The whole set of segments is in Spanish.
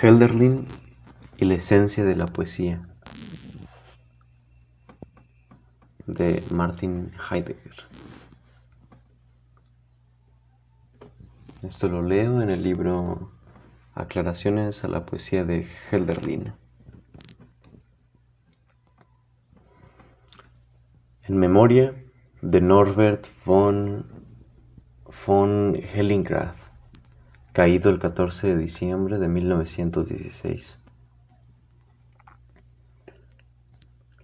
Helderlin y la esencia de la poesía de Martin Heidegger. Esto lo leo en el libro Aclaraciones a la poesía de Helderlin. En memoria de Norbert von, von Hellingrad, caído el 14 de diciembre de 1916.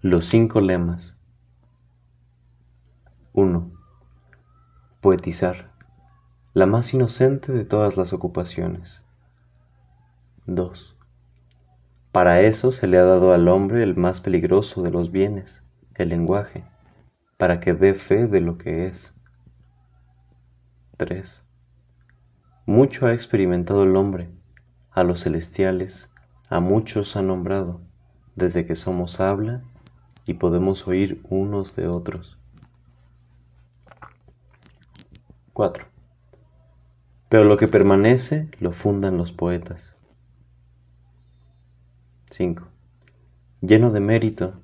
Los cinco lemas. 1. Poetizar, la más inocente de todas las ocupaciones. 2. Para eso se le ha dado al hombre el más peligroso de los bienes, el lenguaje, para que dé fe de lo que es. 3. Mucho ha experimentado el hombre, a los celestiales, a muchos ha nombrado, desde que somos habla y podemos oír unos de otros. 4. Pero lo que permanece lo fundan los poetas. 5. Lleno de mérito,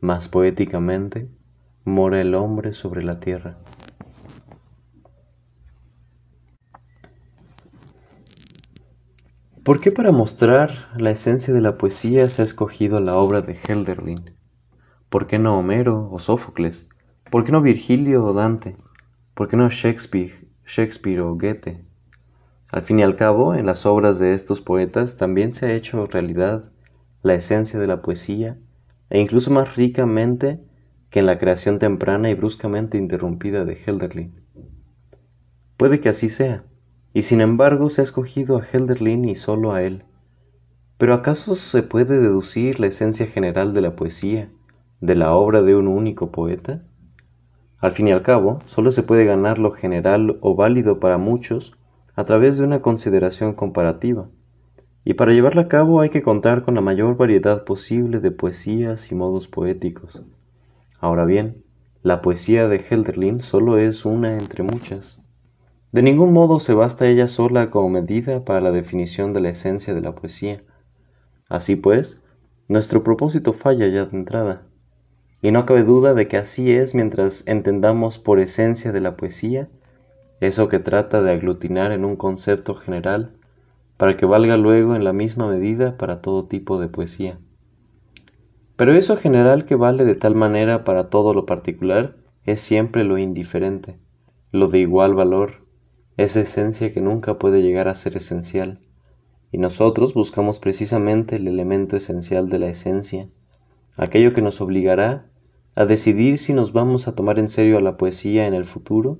más poéticamente, mora el hombre sobre la tierra. ¿Por qué para mostrar la esencia de la poesía se ha escogido la obra de Helderlin? ¿Por qué no Homero o Sófocles? ¿Por qué no Virgilio o Dante? ¿Por qué no Shakespeare, Shakespeare o Goethe? Al fin y al cabo, en las obras de estos poetas también se ha hecho realidad la esencia de la poesía, e incluso más ricamente que en la creación temprana y bruscamente interrumpida de Helderlin. Puede que así sea, y sin embargo se ha escogido a Helderlin y solo a él. Pero ¿acaso se puede deducir la esencia general de la poesía de la obra de un único poeta? Al fin y al cabo, solo se puede ganar lo general o válido para muchos a través de una consideración comparativa y para llevarla a cabo hay que contar con la mayor variedad posible de poesías y modos poéticos. Ahora bien, la poesía de Helderlin solo es una entre muchas. De ningún modo se basta ella sola como medida para la definición de la esencia de la poesía. Así pues, nuestro propósito falla ya de entrada. Y no cabe duda de que así es mientras entendamos por esencia de la poesía eso que trata de aglutinar en un concepto general para que valga luego en la misma medida para todo tipo de poesía. Pero eso general que vale de tal manera para todo lo particular es siempre lo indiferente, lo de igual valor, esa esencia que nunca puede llegar a ser esencial, y nosotros buscamos precisamente el elemento esencial de la esencia, aquello que nos obligará a decidir si nos vamos a tomar en serio a la poesía en el futuro,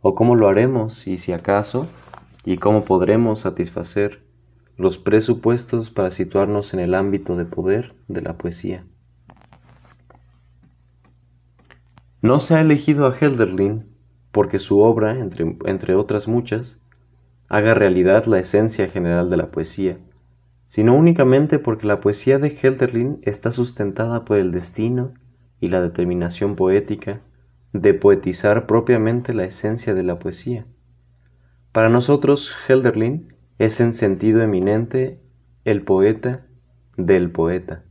o cómo lo haremos y si acaso y cómo podremos satisfacer los presupuestos para situarnos en el ámbito de poder de la poesía. No se ha elegido a Helderlin porque su obra, entre, entre, otras muchas, haga realidad la esencia general de la poesía, sino únicamente porque la poesía de Helderlin está sustentada por el destino y la determinación poética de poetizar propiamente la esencia de la poesía. Para nosotros, Helderlin es en sentido eminente el poeta del poeta,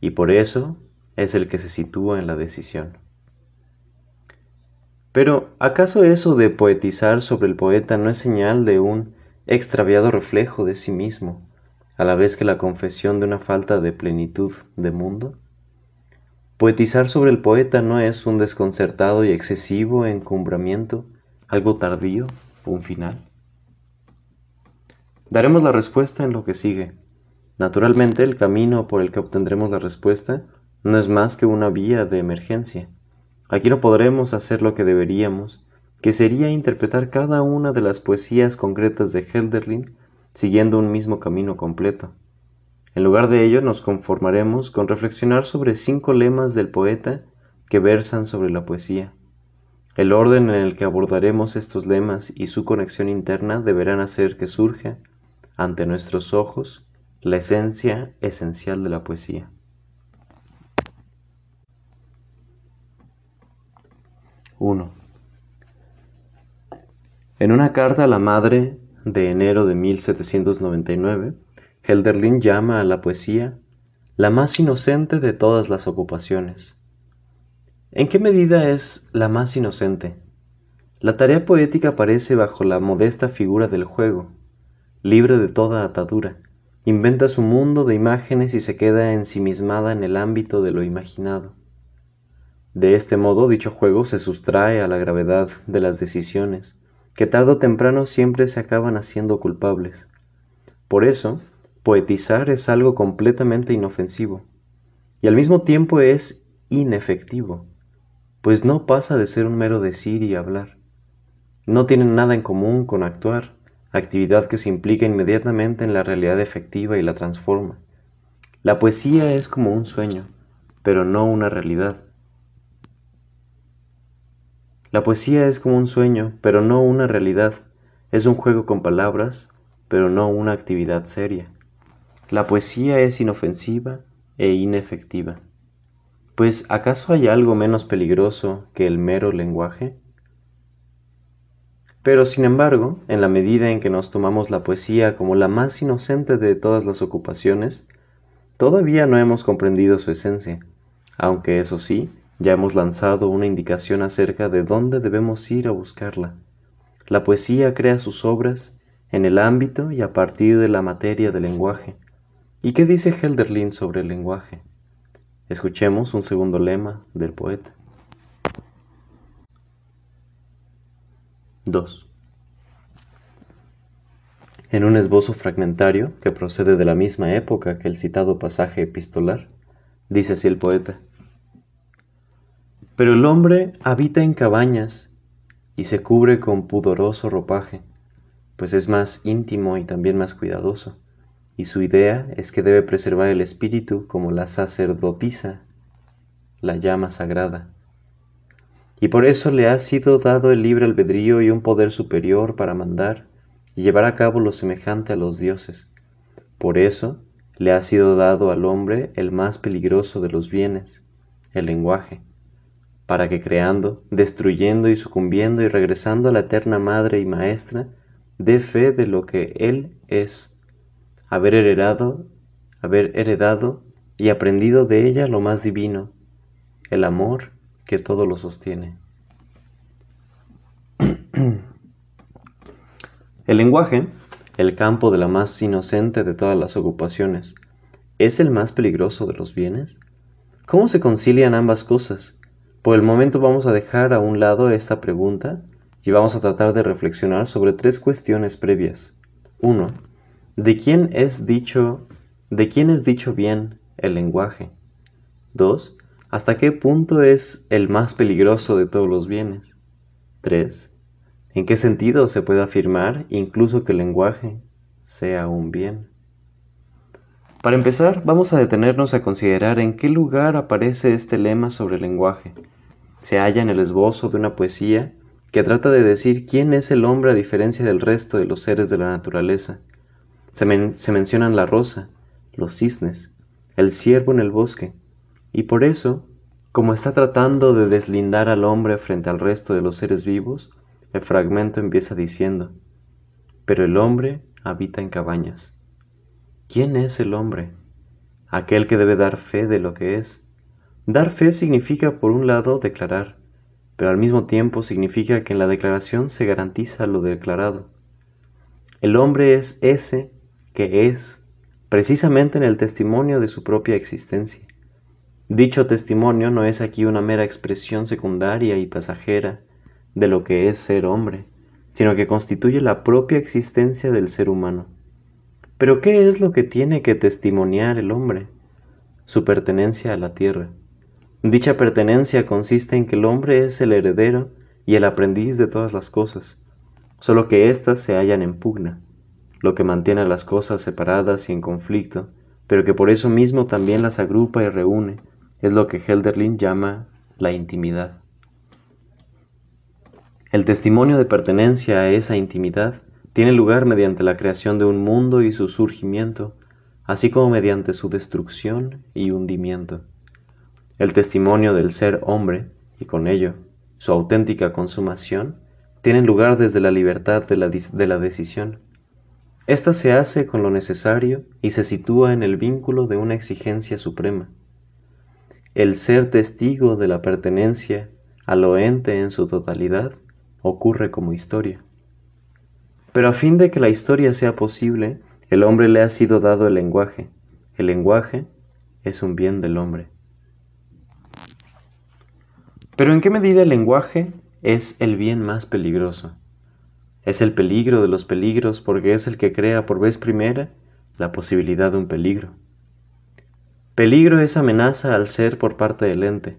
y por eso es el que se sitúa en la decisión. Pero, ¿acaso eso de poetizar sobre el poeta no es señal de un extraviado reflejo de sí mismo, a la vez que la confesión de una falta de plenitud de mundo? Poetizar sobre el poeta no es un desconcertado y excesivo encumbramiento, algo tardío, un final. Daremos la respuesta en lo que sigue. Naturalmente, el camino por el que obtendremos la respuesta no es más que una vía de emergencia. Aquí no podremos hacer lo que deberíamos, que sería interpretar cada una de las poesías concretas de Helderlin siguiendo un mismo camino completo. En lugar de ello nos conformaremos con reflexionar sobre cinco lemas del poeta que versan sobre la poesía. El orden en el que abordaremos estos lemas y su conexión interna deberán hacer que surja, ante nuestros ojos, la esencia esencial de la poesía. 1. En una carta a la madre de enero de 1799, Helderlin llama a la poesía la más inocente de todas las ocupaciones. ¿En qué medida es la más inocente? La tarea poética aparece bajo la modesta figura del juego, libre de toda atadura, inventa su mundo de imágenes y se queda ensimismada en el ámbito de lo imaginado. De este modo dicho juego se sustrae a la gravedad de las decisiones, que tarde o temprano siempre se acaban haciendo culpables. Por eso, poetizar es algo completamente inofensivo, y al mismo tiempo es inefectivo, pues no pasa de ser un mero decir y hablar. No tienen nada en común con actuar, actividad que se implica inmediatamente en la realidad efectiva y la transforma. La poesía es como un sueño, pero no una realidad. La poesía es como un sueño, pero no una realidad. Es un juego con palabras, pero no una actividad seria. La poesía es inofensiva e inefectiva. Pues ¿acaso hay algo menos peligroso que el mero lenguaje? Pero sin embargo, en la medida en que nos tomamos la poesía como la más inocente de todas las ocupaciones, todavía no hemos comprendido su esencia, aunque eso sí, ya hemos lanzado una indicación acerca de dónde debemos ir a buscarla. La poesía crea sus obras en el ámbito y a partir de la materia del lenguaje. ¿Y qué dice Helderlin sobre el lenguaje? Escuchemos un segundo lema del poeta. 2. En un esbozo fragmentario que procede de la misma época que el citado pasaje epistolar, dice así el poeta. Pero el hombre habita en cabañas y se cubre con pudoroso ropaje, pues es más íntimo y también más cuidadoso, y su idea es que debe preservar el espíritu como la sacerdotisa, la llama sagrada. Y por eso le ha sido dado el libre albedrío y un poder superior para mandar y llevar a cabo lo semejante a los dioses. Por eso le ha sido dado al hombre el más peligroso de los bienes, el lenguaje para que creando, destruyendo y sucumbiendo y regresando a la eterna Madre y Maestra, dé fe de lo que Él es, haber heredado, haber heredado y aprendido de ella lo más divino, el amor que todo lo sostiene. el lenguaje, el campo de la más inocente de todas las ocupaciones, ¿es el más peligroso de los bienes? ¿Cómo se concilian ambas cosas? Por el momento vamos a dejar a un lado esta pregunta y vamos a tratar de reflexionar sobre tres cuestiones previas. 1. ¿De quién es dicho de quién es dicho bien el lenguaje? 2. ¿Hasta qué punto es el más peligroso de todos los bienes? 3. ¿En qué sentido se puede afirmar incluso que el lenguaje sea un bien? Para empezar, vamos a detenernos a considerar en qué lugar aparece este lema sobre el lenguaje. Se halla en el esbozo de una poesía que trata de decir quién es el hombre a diferencia del resto de los seres de la naturaleza. Se, mencionan la rosa, los cisnes, el ciervo en el bosque, y por eso, como está tratando de deslindar al hombre frente al resto de los seres vivos, el fragmento empieza diciendo, pero el hombre habita en cabañas. ¿Quién es el hombre? Aquel que debe dar fe de lo que es. Dar fe significa, por un lado, declarar, pero al mismo tiempo significa que en la declaración se garantiza lo declarado. El hombre es ese que es, precisamente en el testimonio de su propia existencia. Dicho testimonio no es aquí una mera expresión secundaria y pasajera de lo que es ser hombre, sino que constituye la propia existencia del ser humano. Pero ¿qué es lo que tiene que testimoniar el hombre? Su pertenencia a la tierra. Dicha pertenencia consiste en que el hombre es el heredero y el aprendiz de todas las cosas, solo que éstas se hallan en pugna, lo que mantiene a las cosas separadas y en conflicto, pero que por eso mismo también las agrupa y reúne, es lo que Helderlin llama la intimidad. El testimonio de pertenencia a esa intimidad tiene lugar mediante la creación de un mundo y su surgimiento, así como mediante su destrucción y hundimiento. El testimonio del ser hombre, y con ello su auténtica consumación, tienen lugar desde la libertad de la, de la decisión, Esta se hace con lo necesario y se sitúa en el vínculo de una exigencia suprema. El ser testigo de la pertenencia a lo ente en su totalidad ocurre como historia. Pero a fin de que la historia sea posible, el hombre le ha sido dado el lenguaje. El lenguaje es un bien del hombre. Pero ¿en qué medida el lenguaje es el bien más peligroso? Es el peligro de los peligros porque es el que crea por vez primera la posibilidad de un peligro. Peligro es amenaza al ser por parte del ente,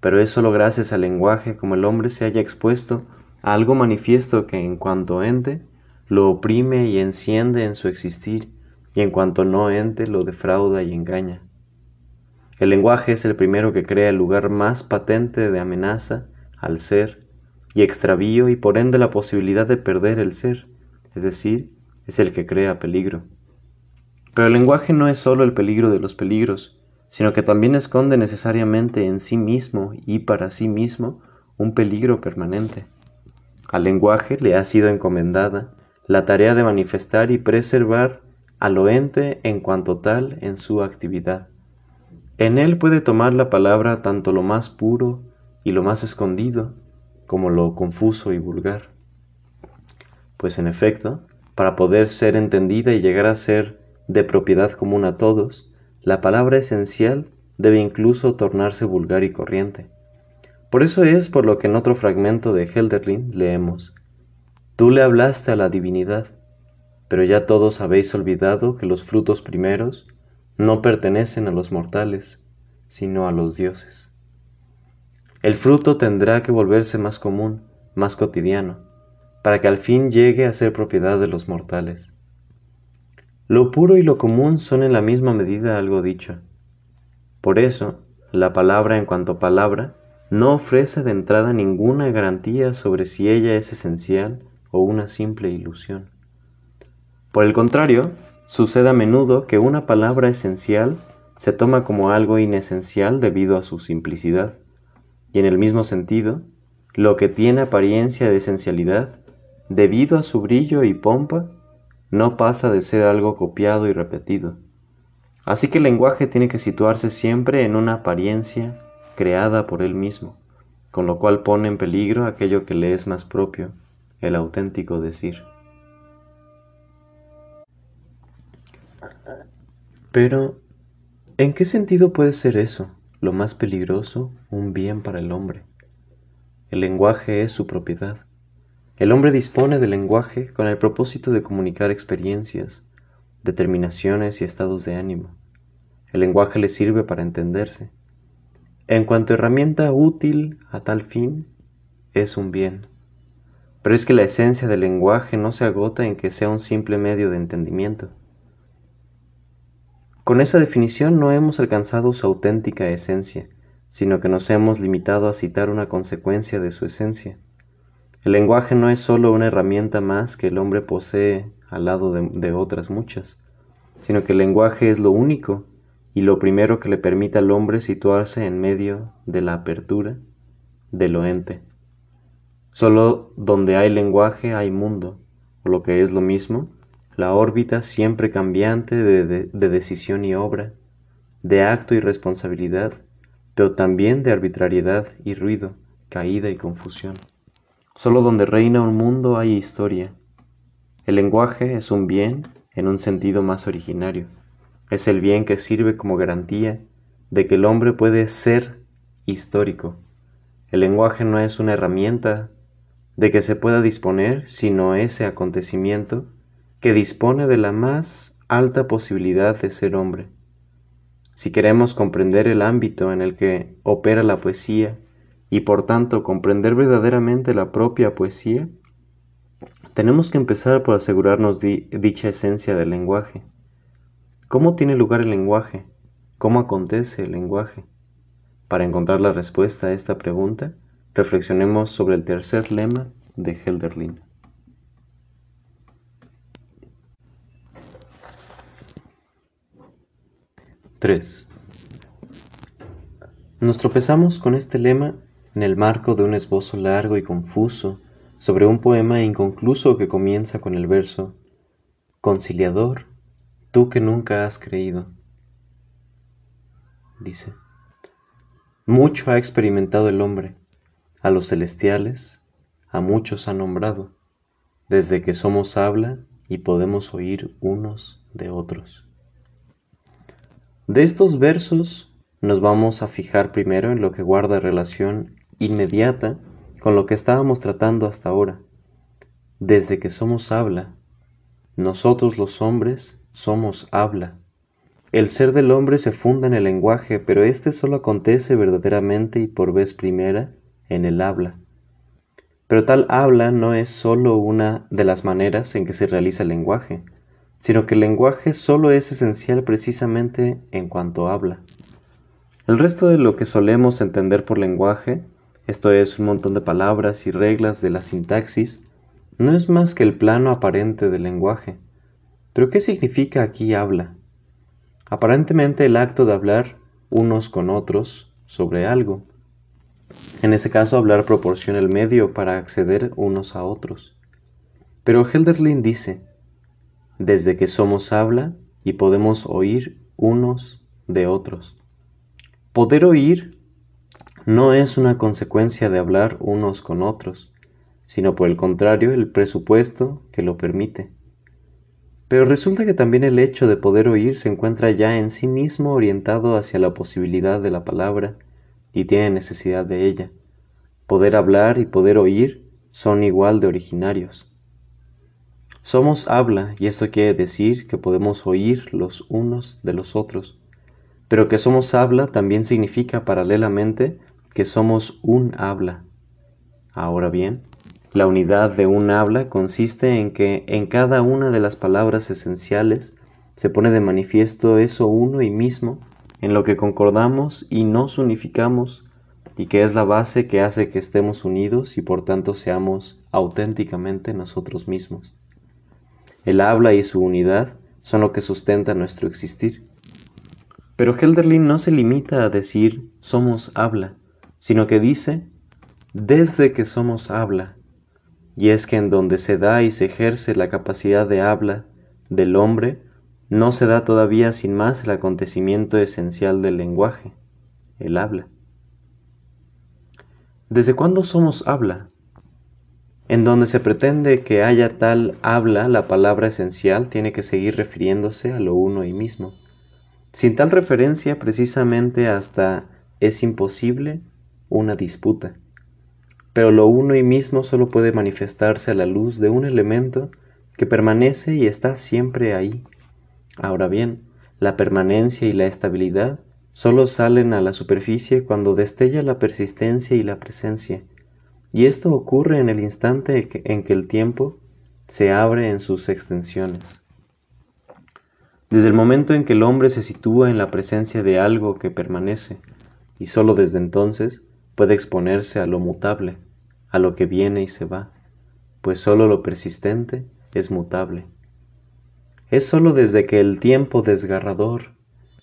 pero es sólo gracias al lenguaje como el hombre se haya expuesto a algo manifiesto que en cuanto ente lo oprime y enciende en su existir y en cuanto no ente lo defrauda y engaña. El lenguaje es el primero que crea el lugar más patente de amenaza al ser y extravío y por ende la posibilidad de perder el ser, es decir, es el que crea peligro. Pero el lenguaje no es sólo el peligro de los peligros, sino que también esconde necesariamente en sí mismo y para sí mismo un peligro permanente. Al lenguaje le ha sido encomendada la tarea de manifestar y preservar al oente en cuanto tal en su actividad. En él puede tomar la palabra tanto lo más puro y lo más escondido, como lo confuso y vulgar. Pues en efecto, para poder ser entendida y llegar a ser de propiedad común a todos, la palabra esencial debe incluso tornarse vulgar y corriente. Por eso es por lo que en otro fragmento de Helderlin leemos, Tú le hablaste a la divinidad, pero ya todos habéis olvidado que los frutos primeros no pertenecen a los mortales, sino a los dioses. El fruto tendrá que volverse más común, más cotidiano, para que al fin llegue a ser propiedad de los mortales. Lo puro y lo común son en la misma medida algo dicho. Por eso, la palabra en cuanto palabra no ofrece de entrada ninguna garantía sobre si ella es esencial o una simple ilusión. Por el contrario, sucede a menudo que una palabra esencial se toma como algo inesencial debido a su simplicidad y en el mismo sentido, lo que tiene apariencia de esencialidad, debido a su brillo y pompa, no pasa de ser algo copiado y repetido. Así que el lenguaje tiene que situarse siempre en una apariencia creada por él mismo, con lo cual pone en peligro aquello que le es más propio, el auténtico decir. Pero, ¿en qué sentido puede ser eso? lo más peligroso, un bien para el hombre. El lenguaje es su propiedad. El hombre dispone del lenguaje con el propósito de comunicar experiencias, determinaciones y estados de ánimo. El lenguaje le sirve para entenderse. En cuanto herramienta útil a tal fin, es un bien. Pero es que la esencia del lenguaje no se agota en que sea un simple medio de entendimiento. Con esa definición no hemos alcanzado su auténtica esencia, sino que nos hemos limitado a citar una consecuencia de su esencia. El lenguaje no es sólo una herramienta más que el hombre posee al lado de, otras muchas, sino que el lenguaje es lo único y lo primero que le permite al hombre situarse en medio de la apertura de lo ente. Solo donde hay lenguaje hay mundo, o lo que es lo mismo, la órbita siempre cambiante de, decisión y obra, de acto y responsabilidad, pero también de arbitrariedad y ruido, caída y confusión. Solo donde reina un mundo hay historia. El lenguaje es un bien en un sentido más originario. Es el bien que sirve como garantía de que el hombre puede ser histórico. El lenguaje no es una herramienta de que se pueda disponer, sino ese acontecimiento que dispone de la más alta posibilidad de ser hombre. Si queremos comprender el ámbito en el que opera la poesía y por tanto comprender verdaderamente la propia poesía, tenemos que empezar por asegurarnos dicha esencia del lenguaje. ¿Cómo tiene lugar el lenguaje? ¿Cómo acontece el lenguaje? Para encontrar la respuesta a esta pregunta, reflexionemos sobre el tercer lema de Helderlin. 3. Nos tropezamos con este lema en el marco de un esbozo largo y confuso sobre un poema inconcluso que comienza con el verso conciliador, tú que nunca has creído. Dice, mucho ha experimentado el hombre, a los celestiales, a muchos ha nombrado, desde que somos habla y podemos oír unos de otros. De estos versos nos vamos a fijar primero en lo que guarda relación inmediata con lo que estábamos tratando hasta ahora. Desde que somos habla, nosotros los hombres somos habla. El ser del hombre se funda en el lenguaje, pero éste solo acontece verdaderamente y por vez primera en el habla. Pero tal habla no es sólo una de las maneras en que se realiza el lenguaje, sino que el lenguaje solo es esencial precisamente en cuanto habla. El resto de lo que solemos entender por lenguaje, esto es un montón de palabras y reglas de la sintaxis, no es más que el plano aparente del lenguaje. Pero ¿qué significa aquí habla? Aparentemente el acto de hablar unos con otros sobre algo. En ese caso hablar proporciona el medio para acceder unos a otros. Pero Helderlin dice, desde que somos habla y podemos oír unos de otros. Poder oír no es una consecuencia de hablar unos con otros, sino por el contrario el presupuesto que lo permite. Pero resulta que también el hecho de poder oír se encuentra ya en sí mismo orientado hacia la posibilidad de la palabra y tiene necesidad de ella. Poder hablar y poder oír son igual de originarios. Somos habla y esto quiere decir que podemos oír los unos de los otros, pero que somos habla también significa paralelamente que somos un habla. Ahora bien, la unidad de un habla consiste en que en cada una de las palabras esenciales se pone de manifiesto eso uno y mismo en lo que concordamos y nos unificamos y que es la base que hace que estemos unidos y por tanto seamos auténticamente nosotros mismos. El habla y su unidad son lo que sustenta nuestro existir. Pero Helderlin no se limita a decir somos habla, sino que dice desde que somos habla. Y es que en donde se da y se ejerce la capacidad de habla del hombre, no se da todavía sin más el acontecimiento esencial del lenguaje, el habla. ¿Desde cuándo somos habla? En donde se pretende que haya tal habla, la palabra esencial tiene que seguir refiriéndose a lo uno y mismo. Sin tal referencia, precisamente hasta es imposible una disputa. Pero lo uno y mismo solo puede manifestarse a la luz de un elemento que permanece y está siempre ahí. Ahora bien, la permanencia y la estabilidad solo salen a la superficie cuando destella la persistencia y la presencia, y esto ocurre en el instante en que el tiempo se abre en sus extensiones. Desde el momento en que el hombre se sitúa en la presencia de algo que permanece, y sólo desde entonces puede exponerse a lo mutable, a lo que viene y se va, pues sólo lo persistente es mutable. Es sólo desde que el tiempo desgarrador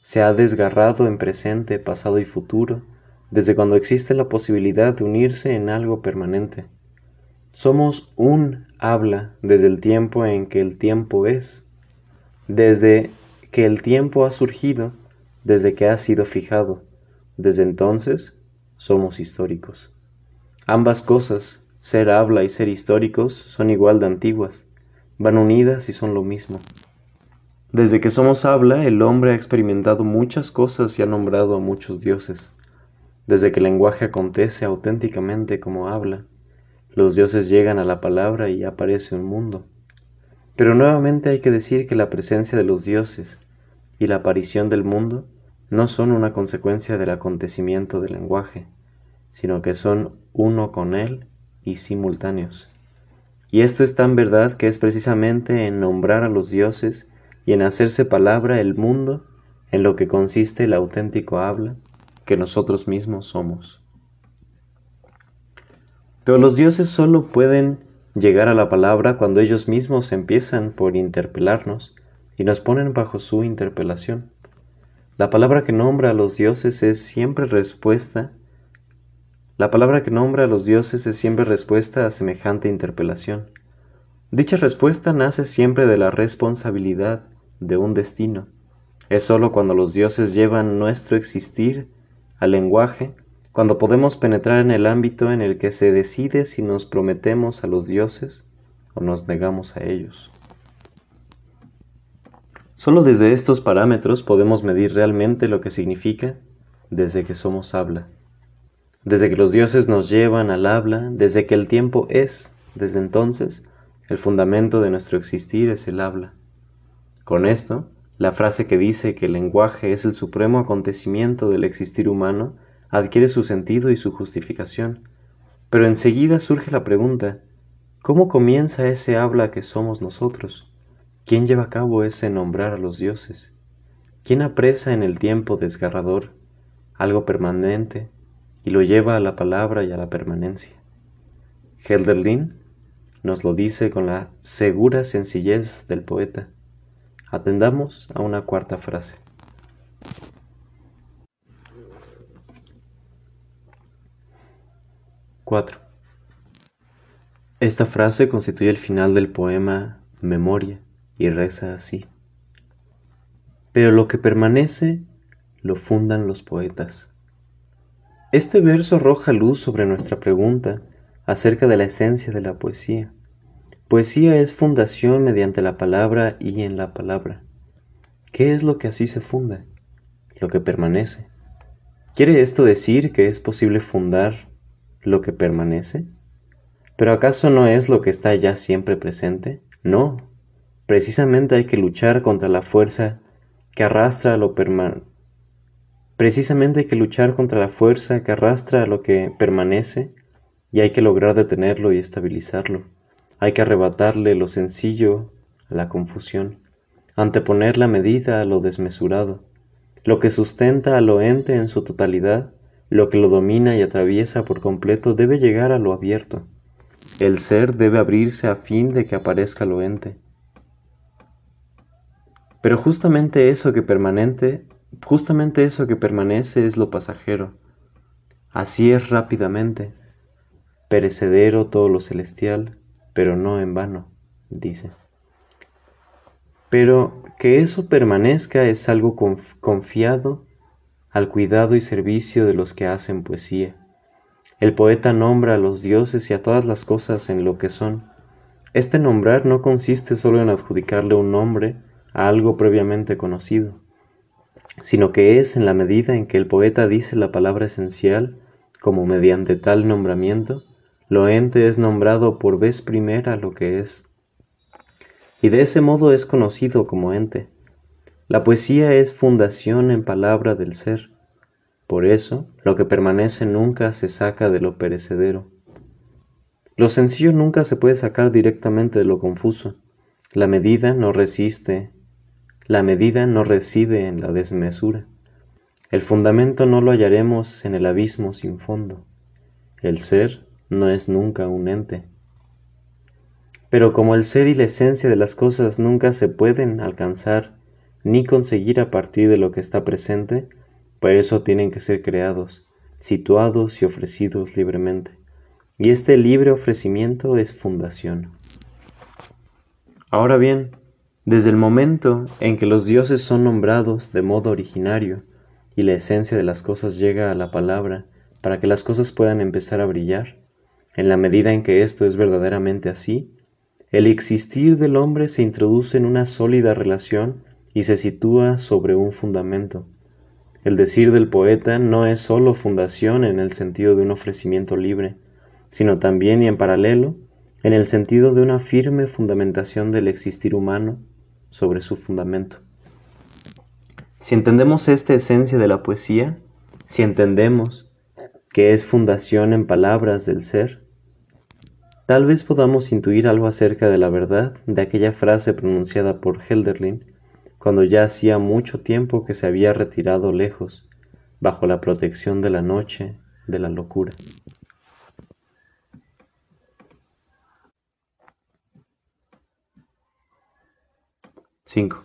se ha desgarrado en presente, pasado y futuro, desde cuando existe la posibilidad de unirse en algo permanente. Somos un habla desde el tiempo en que el tiempo es, desde que el tiempo ha surgido, desde que ha sido fijado. Desde entonces somos históricos. Ambas cosas, ser habla y ser históricos, son igual de antiguas, van unidas y son lo mismo. Desde que somos habla, el hombre ha experimentado muchas cosas y ha nombrado a muchos dioses. Desde que el lenguaje acontece auténticamente como habla, los dioses llegan a la palabra y aparece un mundo. Pero nuevamente hay que decir que la presencia de los dioses y la aparición del mundo no son una consecuencia del acontecimiento del lenguaje, sino que son uno con él y simultáneos. Y esto es tan verdad que es precisamente en nombrar a los dioses y en hacerse palabra el mundo en lo que consiste el auténtico habla que nosotros mismos somos. Pero los dioses solo pueden llegar a la palabra cuando ellos mismos empiezan por interpelarnos y nos ponen bajo su interpelación. La palabra que nombra a los dioses es siempre respuesta. La palabra que nombra a los dioses es siempre respuesta a semejante interpelación. Dicha respuesta nace siempre de la responsabilidad de un destino. Es sólo cuando los dioses llevan nuestro existir al lenguaje, cuando podemos penetrar en el ámbito en el que se decide si nos prometemos a los dioses o nos negamos a ellos. Solo desde estos parámetros podemos medir realmente lo que significa desde que somos habla. Desde que los dioses nos llevan al habla, desde que el tiempo es, desde entonces, el fundamento de nuestro existir es el habla. Con esto, la frase que dice que el lenguaje es el supremo acontecimiento del existir humano adquiere su sentido y su justificación. Pero enseguida surge la pregunta, ¿cómo comienza ese habla que somos nosotros? ¿Quién lleva a cabo ese nombrar a los dioses? ¿Quién apresa en el tiempo desgarrador algo permanente y lo lleva a la palabra y a la permanencia. Helderlin nos lo dice con la segura sencillez del poeta. Atendamos a una cuarta frase. Cuatro. Esta frase constituye el final del poema Memoria y reza así. Pero lo que permanece lo fundan los poetas. Este verso arroja luz sobre nuestra pregunta acerca de la esencia de la poesía. Poesía es fundación mediante la palabra y en la palabra. ¿Qué es lo que así se funda? Lo que permanece. ¿Quiere esto decir que es posible fundar lo que permanece? ¿Pero acaso no es lo que está ya siempre presente? No. Precisamente hay que luchar contra la fuerza que arrastra lo permanente Precisamente hay que luchar contra la fuerza que arrastra lo que permanece y hay que lograr detenerlo y estabilizarlo. Hay que arrebatarle lo sencillo a la confusión, anteponer la medida a lo desmesurado, lo que sustenta a lo ente en su totalidad, lo que lo domina y atraviesa por completo debe llegar a lo abierto. El ser debe abrirse a fin de que aparezca lo ente. Pero justamente eso que permanente Justamente eso que permanece es lo pasajero. Así es rápidamente. Perecedero todo lo celestial, pero no en vano, dice. Pero que eso permanezca es algo confiado al cuidado y servicio de los que hacen poesía. El poeta nombra a los dioses y a todas las cosas en lo que son. Este nombrar no consiste solo en adjudicarle un nombre a algo previamente conocido sino que es en la medida en que el poeta dice la palabra esencial, como mediante tal nombramiento, lo ente es nombrado por vez primera lo que es. Y de ese modo es conocido como ente. La poesía es fundación en palabra del ser. Por eso, lo que permanece nunca se saca de lo perecedero. Lo sencillo nunca se puede sacar directamente de lo confuso. La medida no resiste la medida no reside en la desmesura. El fundamento no lo hallaremos en el abismo sin fondo. El ser no es nunca un ente. Pero como el ser y la esencia de las cosas nunca se pueden alcanzar ni conseguir a partir de lo que está presente, por eso tienen que ser creados, situados y ofrecidos libremente. Y este libre ofrecimiento es fundación. Ahora bien, desde el momento en que los dioses son nombrados de modo originario y la esencia de las cosas llega a la palabra para que las cosas puedan empezar a brillar, en la medida en que esto es verdaderamente así, el existir del hombre se introduce en una sólida relación y se sitúa sobre un fundamento. El decir del poeta no es sólo fundación en el sentido de un ofrecimiento libre, sino también y en paralelo en el sentido de una firme fundamentación del existir humano sobre su fundamento. Si entendemos esta esencia de la poesía, si entendemos que es fundación en palabras del ser, tal vez podamos intuir algo acerca de la verdad de aquella frase pronunciada por Helderlin cuando ya hacía mucho tiempo que se había retirado lejos, bajo la protección de la noche, de la locura. 5.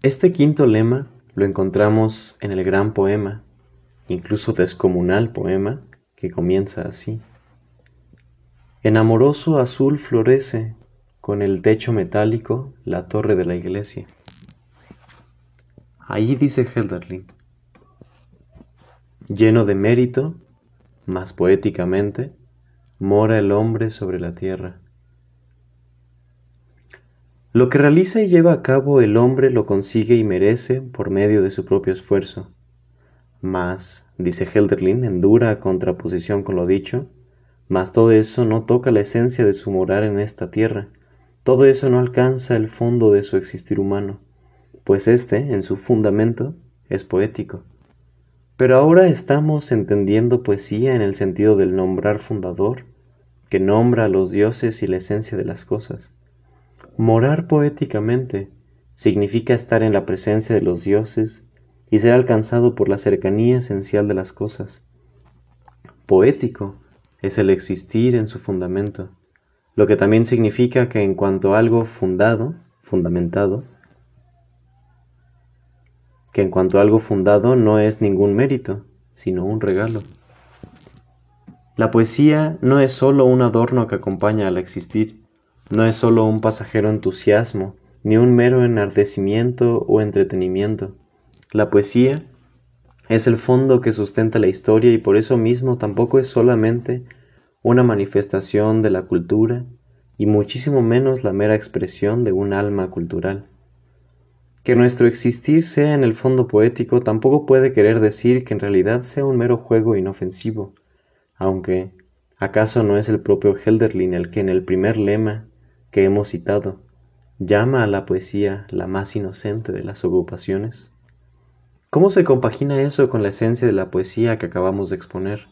Este quinto lema lo encontramos en el gran poema, incluso descomunal poema, que comienza así. En amoroso azul florece con el techo metálico la torre de la iglesia. Ahí dice Helderlin, lleno de mérito, más poéticamente, mora el hombre sobre la tierra. Lo que realiza y lleva a cabo el hombre lo consigue y merece por medio de su propio esfuerzo. Mas, dice Helderlin en dura contraposición con lo dicho, mas todo eso no toca la esencia de su morar en esta tierra, todo eso no alcanza el fondo de su existir humano, pues éste, en su fundamento, es poético. Pero ahora estamos entendiendo poesía en el sentido del nombrar fundador, que nombra a los dioses y la esencia de las cosas. Morar poéticamente significa estar en la presencia de los dioses y ser alcanzado por la cercanía esencial de las cosas. Poético es el existir en su fundamento, lo que también significa que en cuanto a algo fundado, fundamentado, que en cuanto a algo fundado no es ningún mérito, sino un regalo. La poesía no es sólo un adorno que acompaña al existir, no es sólo un pasajero entusiasmo, ni un mero enardecimiento o entretenimiento. La poesía es el fondo que sustenta la historia y por eso mismo tampoco es solamente una manifestación de la cultura y muchísimo menos la mera expresión de un alma cultural. Que nuestro existir sea en el fondo poético tampoco puede querer decir que en realidad sea un mero juego inofensivo, aunque ¿acaso no es el propio Helderlin el que en el primer lema que hemos citado llama a la poesía la más inocente de las ocupaciones? ¿Cómo se compagina eso con la esencia de la poesía que acabamos de exponer?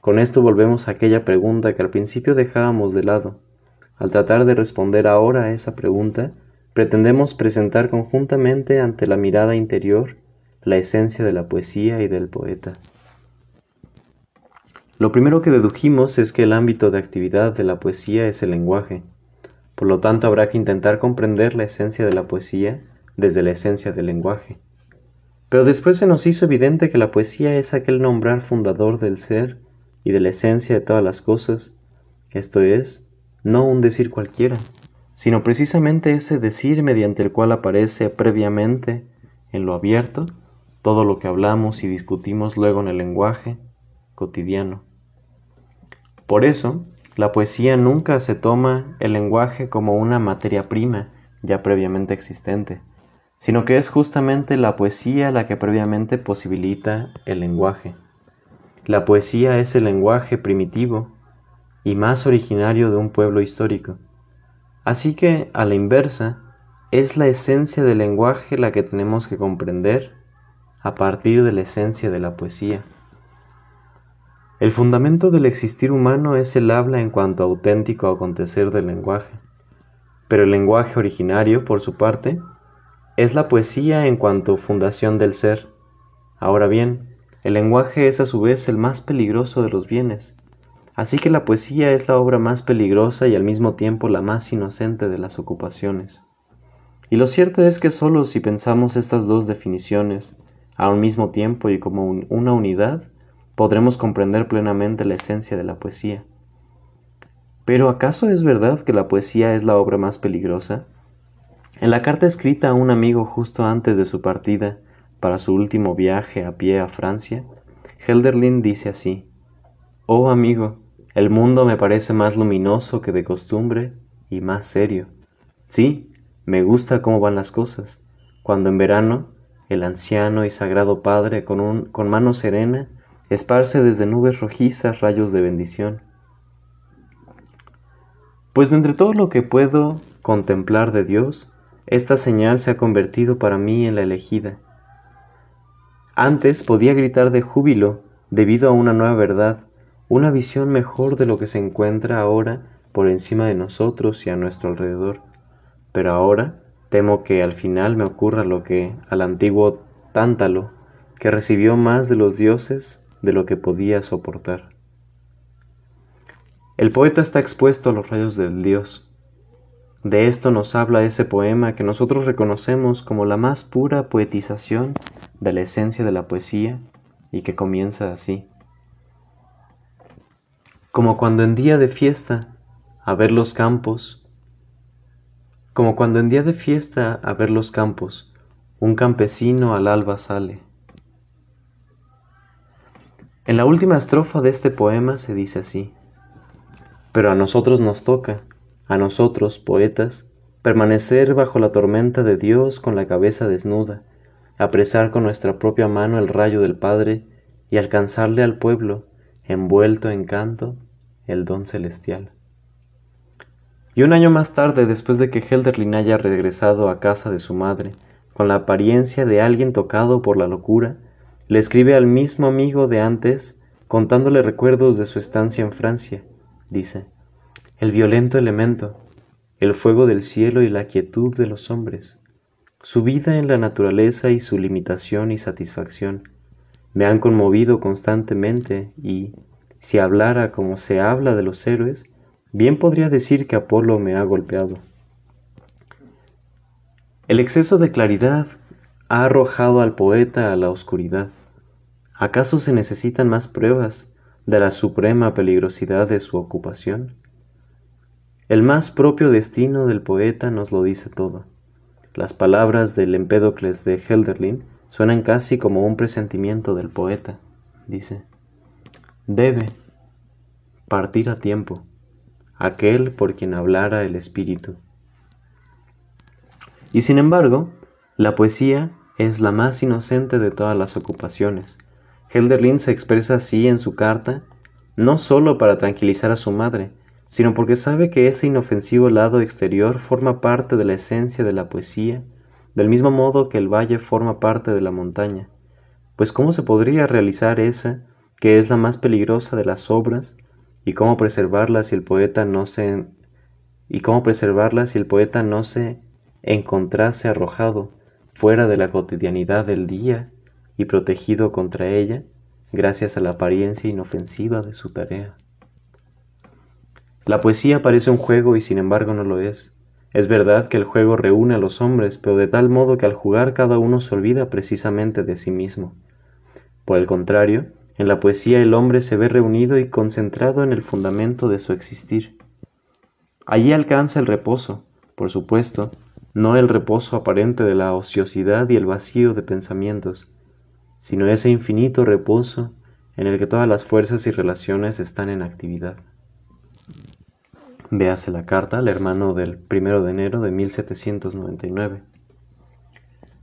Con esto volvemos a aquella pregunta que al principio dejábamos de lado. Al tratar de responder ahora a esa pregunta, pretendemos presentar conjuntamente ante la mirada interior la esencia de la poesía y del poeta. Lo primero que dedujimos es que el ámbito de actividad de la poesía es el lenguaje. Por lo tanto, habrá que intentar comprender la esencia de la poesía desde la esencia del lenguaje. Pero después se nos hizo evidente que la poesía es aquel nombrar fundador del ser y de la esencia de todas las cosas, esto es, no un decir cualquiera, sino precisamente ese decir mediante el cual aparece previamente en lo abierto todo lo que hablamos y discutimos luego en el lenguaje cotidiano. Por eso, la poesía nunca se toma el lenguaje como una materia prima ya previamente existente, sino que es justamente la poesía la que previamente posibilita el lenguaje. La poesía es el lenguaje primitivo y más originario de un pueblo histórico. Así que, a la inversa, es la esencia del lenguaje la que tenemos que comprender a partir de la esencia de la poesía. El fundamento del existir humano es el habla en cuanto auténtico acontecer del lenguaje, pero el lenguaje originario, por su parte, es la poesía en cuanto fundación del ser. Ahora bien, el lenguaje es a su vez el más peligroso de los bienes, así que la poesía es la obra más peligrosa y al mismo tiempo la más inocente de las ocupaciones. Y lo cierto es que solo si pensamos estas dos definiciones a un mismo tiempo y como una unidad, podremos comprender plenamente la esencia de la poesía. Pero ¿acaso es verdad que la poesía es la obra más peligrosa? En la carta escrita a un amigo justo antes de su partida, para su último viaje a pie a Francia, Helderlin dice así, Oh amigo, el mundo me parece más luminoso que de costumbre y más serio. Sí, me gusta cómo van las cosas, cuando en verano el anciano y sagrado Padre con, un, con mano serena esparce desde nubes rojizas rayos de bendición. Pues entre todo lo que puedo contemplar de Dios, esta señal se ha convertido para mí en la elegida, antes podía gritar de júbilo debido a una nueva verdad, una visión mejor de lo que se encuentra ahora por encima de nosotros y a nuestro alrededor. Pero ahora temo que al final me ocurra lo que al antiguo Tántalo, que recibió más de los dioses de lo que podía soportar. El poeta está expuesto a los rayos del dios, de esto nos habla ese poema que nosotros reconocemos como la más pura poetización de la esencia de la poesía y que comienza así. como cuando en día de fiesta, a ver los campos, como cuando en día de fiesta, a ver los campos, un campesino al alba sale. En la última estrofa de este poema se dice así, pero a nosotros nos toca, a nosotros, poetas, permanecer bajo la tormenta de Dios con la cabeza desnuda, apresar con nuestra propia mano el rayo del Padre y alcanzarle al pueblo, envuelto en canto, el don celestial. Y un año más tarde, después de que Helderlin haya regresado a casa de su madre, con la apariencia de alguien tocado por la locura, le escribe al mismo amigo de antes, contándole recuerdos de su estancia en Francia. Dice, el violento elemento, el fuego del cielo y la quietud de los hombres, su vida en la naturaleza y su limitación y satisfacción me han conmovido constantemente y, si hablara como se habla de los héroes, bien podría decir que Apolo me ha golpeado. El exceso de claridad ha arrojado al poeta a la oscuridad. ¿Acaso se necesitan más pruebas de la suprema peligrosidad de su ocupación? El más propio destino del poeta nos lo dice todo. Las palabras del Empédocles de Helderlin suenan casi como un presentimiento del poeta. Dice, debe partir a tiempo aquel por quien hablara el espíritu. Y sin embargo, la poesía es la más inocente de todas las ocupaciones. Helderlin se expresa así en su carta, no sólo para tranquilizar a su madre, sino porque sabe que ese inofensivo lado exterior forma parte de la esencia de la poesía, del mismo modo que el valle forma parte de la montaña. Pues ¿cómo se podría realizar esa, que es la más peligrosa de las obras, y cómo preservarla si el poeta no se y cómo preservarla si el poeta no se encontrase arrojado fuera de la cotidianidad del día y protegido contra ella gracias a la apariencia inofensiva de su tarea. La poesía parece un juego y sin embargo no lo es. Es verdad que el juego reúne a los hombres, pero de tal modo que al jugar cada uno se olvida precisamente de sí mismo. Por el contrario, en la poesía el hombre se ve reunido y concentrado en el fundamento de su existir. Allí alcanza el reposo, por supuesto, no el reposo aparente de la ociosidad y el vacío de pensamientos, sino ese infinito reposo en el que todas las fuerzas y relaciones están en actividad. Véase la carta al hermano del primero de enero de 1799.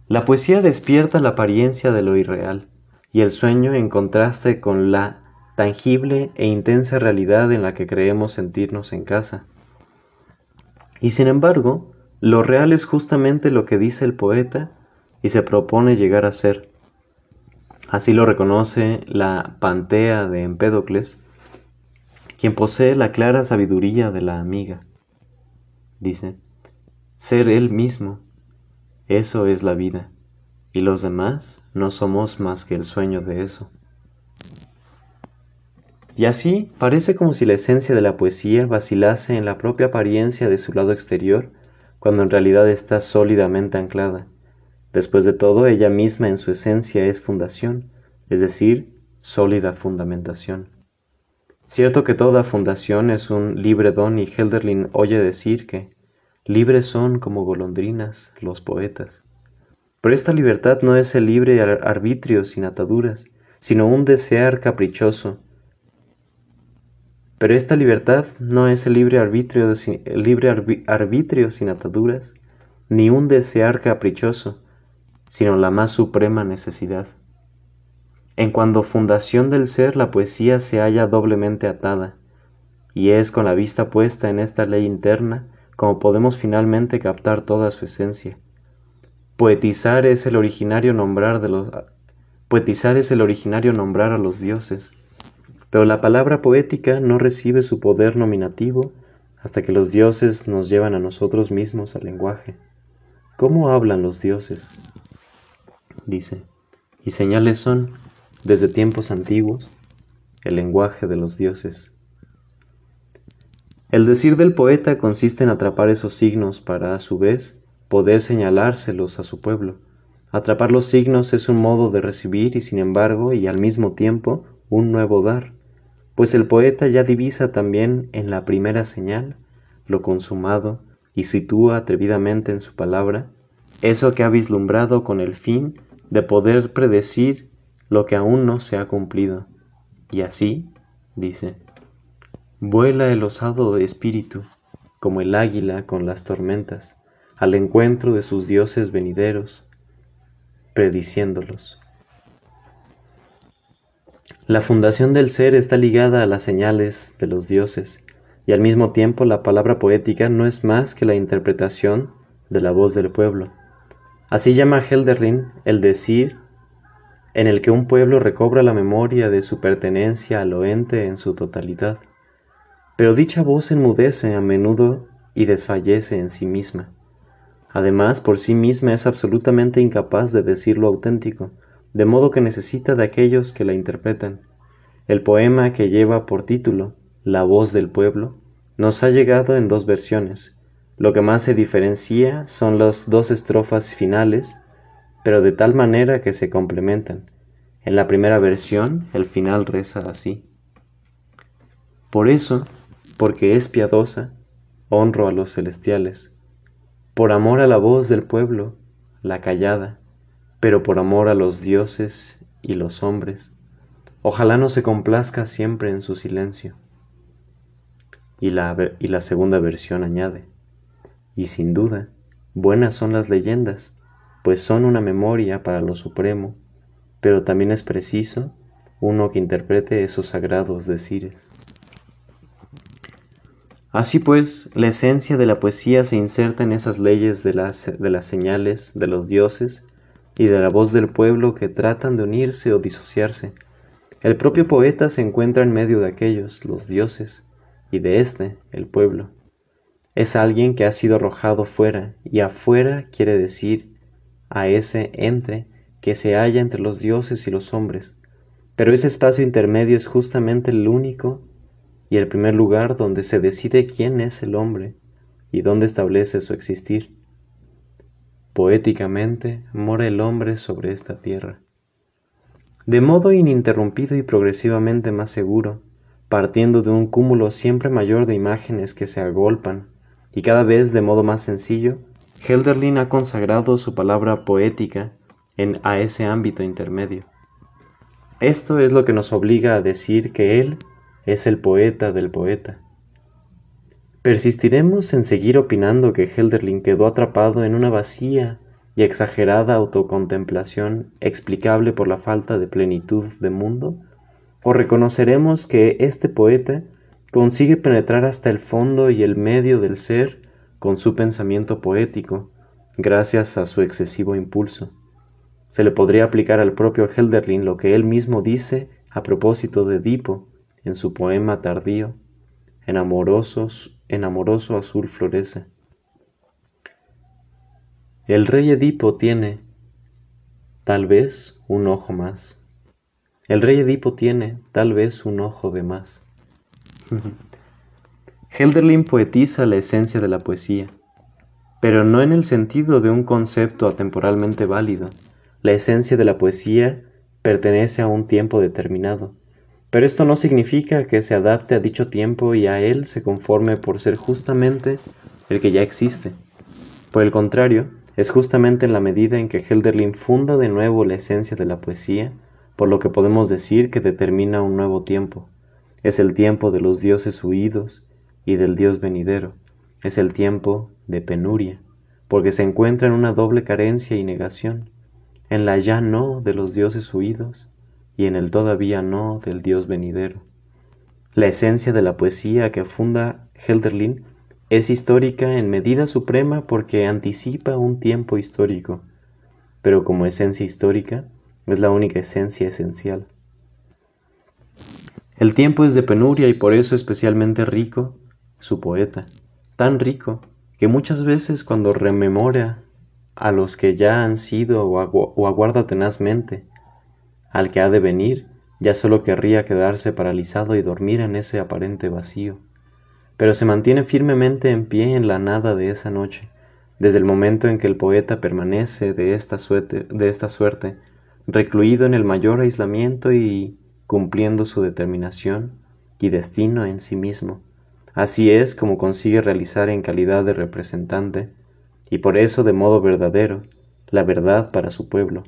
La poesía despierta la apariencia de lo irreal y el sueño en contraste con la tangible e intensa realidad en la que creemos sentirnos en casa. Y sin embargo, lo real es justamente lo que dice el poeta y se propone llegar a ser. Así lo reconoce la Pantea de Empédocles, quien posee la clara sabiduría de la amiga. Dice, ser él mismo, eso es la vida, y los demás no somos más que el sueño de eso. Y así parece como si la esencia de la poesía vacilase en la propia apariencia de su lado exterior, cuando en realidad está sólidamente anclada. Después de todo, ella misma en su esencia es fundación, es decir, sólida fundamentación. Cierto que toda fundación es un libre don y Helderlin oye decir que libres son como golondrinas los poetas. Pero esta libertad no es el libre arbitrio sin ataduras, sino un desear caprichoso. Pero esta libertad no es el libre arbitrio, el libre arbitrio sin ataduras, ni un desear caprichoso, sino la más suprema necesidad. En cuando fundación del ser la poesía se halla doblemente atada, y es con la vista puesta en esta ley interna como podemos finalmente captar toda su esencia. Poetizar es el originario nombrar de los poetizar es el originario nombrar a los dioses, pero la palabra poética no recibe su poder nominativo hasta que los dioses nos llevan a nosotros mismos al lenguaje. ¿Cómo hablan los dioses? Dice, y señales son desde tiempos antiguos, el lenguaje de los dioses. El decir del poeta consiste en atrapar esos signos para, a su vez, poder señalárselos a su pueblo. Atrapar los signos es un modo de recibir y sin embargo y al mismo tiempo un nuevo dar. pues el poeta ya divisa también en la primera señal lo consumado y sitúa atrevidamente en su palabra eso que ha vislumbrado con el fin de poder predecir lo que aún no se ha cumplido. Y así, dice, vuela el osado espíritu, como el águila con las tormentas, al encuentro de sus dioses venideros, prediciéndolos. La fundación del ser está ligada a las señales de los dioses, y al mismo tiempo la palabra poética no es más que la interpretación de la voz del pueblo. Así llama Helderlin el decir en el que un pueblo recobra la memoria de su pertenencia al oente en su totalidad. Pero dicha voz enmudece a menudo y desfallece en sí misma. Además, por sí misma es absolutamente incapaz de decir lo auténtico, de modo que necesita de aquellos que la interpretan. El poema que lleva por título La voz del pueblo nos ha llegado en dos versiones. Lo que más se diferencia son las dos estrofas finales, pero de tal manera que se complementan. En la primera versión, el final reza así. Por eso, porque es piadosa, honro a los celestiales, por amor a la voz del pueblo, la callada, pero por amor a los dioses y los hombres, ojalá no se complazca siempre en su silencio. Y la, y la segunda versión añade, y sin duda, buenas son las leyendas, pues son una memoria para lo supremo, pero también es preciso uno que interprete esos sagrados decires. Así pues, la esencia de la poesía se inserta en esas leyes de las, de las señales de los dioses y de la voz del pueblo que tratan de unirse o disociarse. El propio poeta se encuentra en medio de aquellos, los dioses, y de éste, el pueblo. Es alguien que ha sido arrojado fuera, y afuera quiere decir a ese ente que se halla entre los dioses y los hombres. Pero ese espacio intermedio es justamente el único y el primer lugar donde se decide quién es el hombre y dónde establece su existir. Poéticamente mora el hombre sobre esta tierra. De modo ininterrumpido y progresivamente más seguro, partiendo de un cúmulo siempre mayor de imágenes que se agolpan, y cada vez de modo más sencillo, Helderlin ha consagrado su palabra poética en, a ese ámbito intermedio. Esto es lo que nos obliga a decir que él es el poeta del poeta. Persistiremos en seguir opinando que Helderlin quedó atrapado en una vacía y exagerada autocontemplación explicable por la falta de plenitud de mundo, o reconoceremos que este poeta consigue penetrar hasta el fondo y el medio del ser con su pensamiento poético, gracias a su excesivo impulso. Se le podría aplicar al propio Helderlin lo que él mismo dice a propósito de Edipo, en su poema tardío, en amorosos, en amoroso azul florece. El rey Edipo tiene, tal vez, un ojo más. El rey Edipo tiene, tal vez, un ojo de más. Helderlin poetiza la esencia de la poesía, pero no en el sentido de un concepto atemporalmente válido. La esencia de la poesía pertenece a un tiempo determinado, pero esto no significa que se adapte a dicho tiempo y a él se conforme por ser justamente el que ya existe. Por el contrario, es justamente en la medida en que Helderlin funda de nuevo la esencia de la poesía, por lo que podemos decir que determina un nuevo tiempo. Es el tiempo de los dioses huidos y del Dios venidero. Es el tiempo de penuria, porque se encuentra en una doble carencia y negación, en la ya no de los dioses huidos y en el todavía no del Dios venidero. La esencia de la poesía que funda Helderlin es histórica en medida suprema porque anticipa un tiempo histórico, pero como esencia histórica es la única esencia esencial. El tiempo es de penuria y por eso especialmente rico su poeta, tan rico que muchas veces cuando rememora a los que ya han sido o aguarda tenazmente al que ha de venir, ya solo querría quedarse paralizado y dormir en ese aparente vacío. Pero se mantiene firmemente en pie en la nada de esa noche, desde el momento en que el poeta permanece de esta suerte, de esta suerte recluido en el mayor aislamiento y cumpliendo su determinación, y destino en sí mismo. Así es como consigue realizar en calidad de representante, y por eso de modo verdadero, la verdad para su pueblo.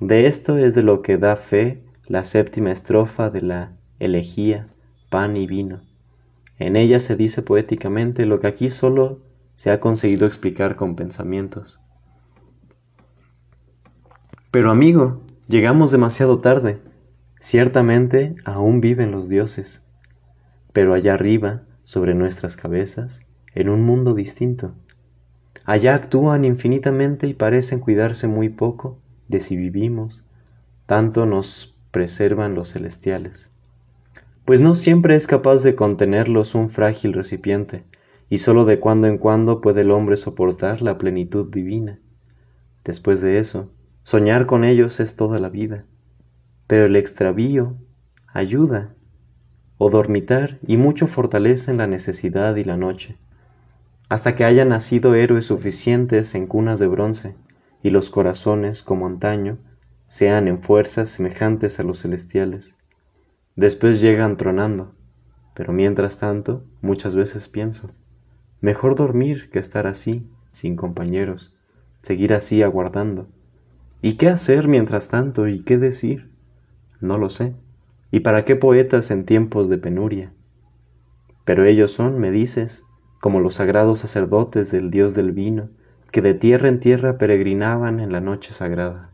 De esto es de lo que da fe la séptima estrofa de la elegía Pan y Vino. En ella se dice poéticamente lo que aquí solo se ha conseguido explicar con pensamientos. Pero amigo, llegamos demasiado tarde. Ciertamente aún viven los dioses, pero allá arriba, sobre nuestras cabezas, en un mundo distinto. Allá actúan infinitamente y parecen cuidarse muy poco de si vivimos, tanto nos preservan los celestiales. Pues no siempre es capaz de contenerlos un frágil recipiente, y sólo de cuando en cuando puede el hombre soportar la plenitud divina. Después de eso, soñar con ellos es toda la vida, pero el extravío ayuda o dormitar y mucho fortalece en la necesidad y la noche, hasta que hayan nacido héroes suficientes en cunas de bronce, y los corazones, como antaño, sean en fuerzas semejantes a los celestiales. Después llegan tronando, pero mientras tanto muchas veces pienso, mejor dormir que estar así, sin compañeros, seguir así aguardando. ¿Y qué hacer mientras tanto y qué decir? No lo sé. ¿Y para qué poetas en tiempos de penuria? Pero ellos son, me dices, como los sagrados sacerdotes del dios del vino, que de tierra en tierra peregrinaban en la noche sagrada.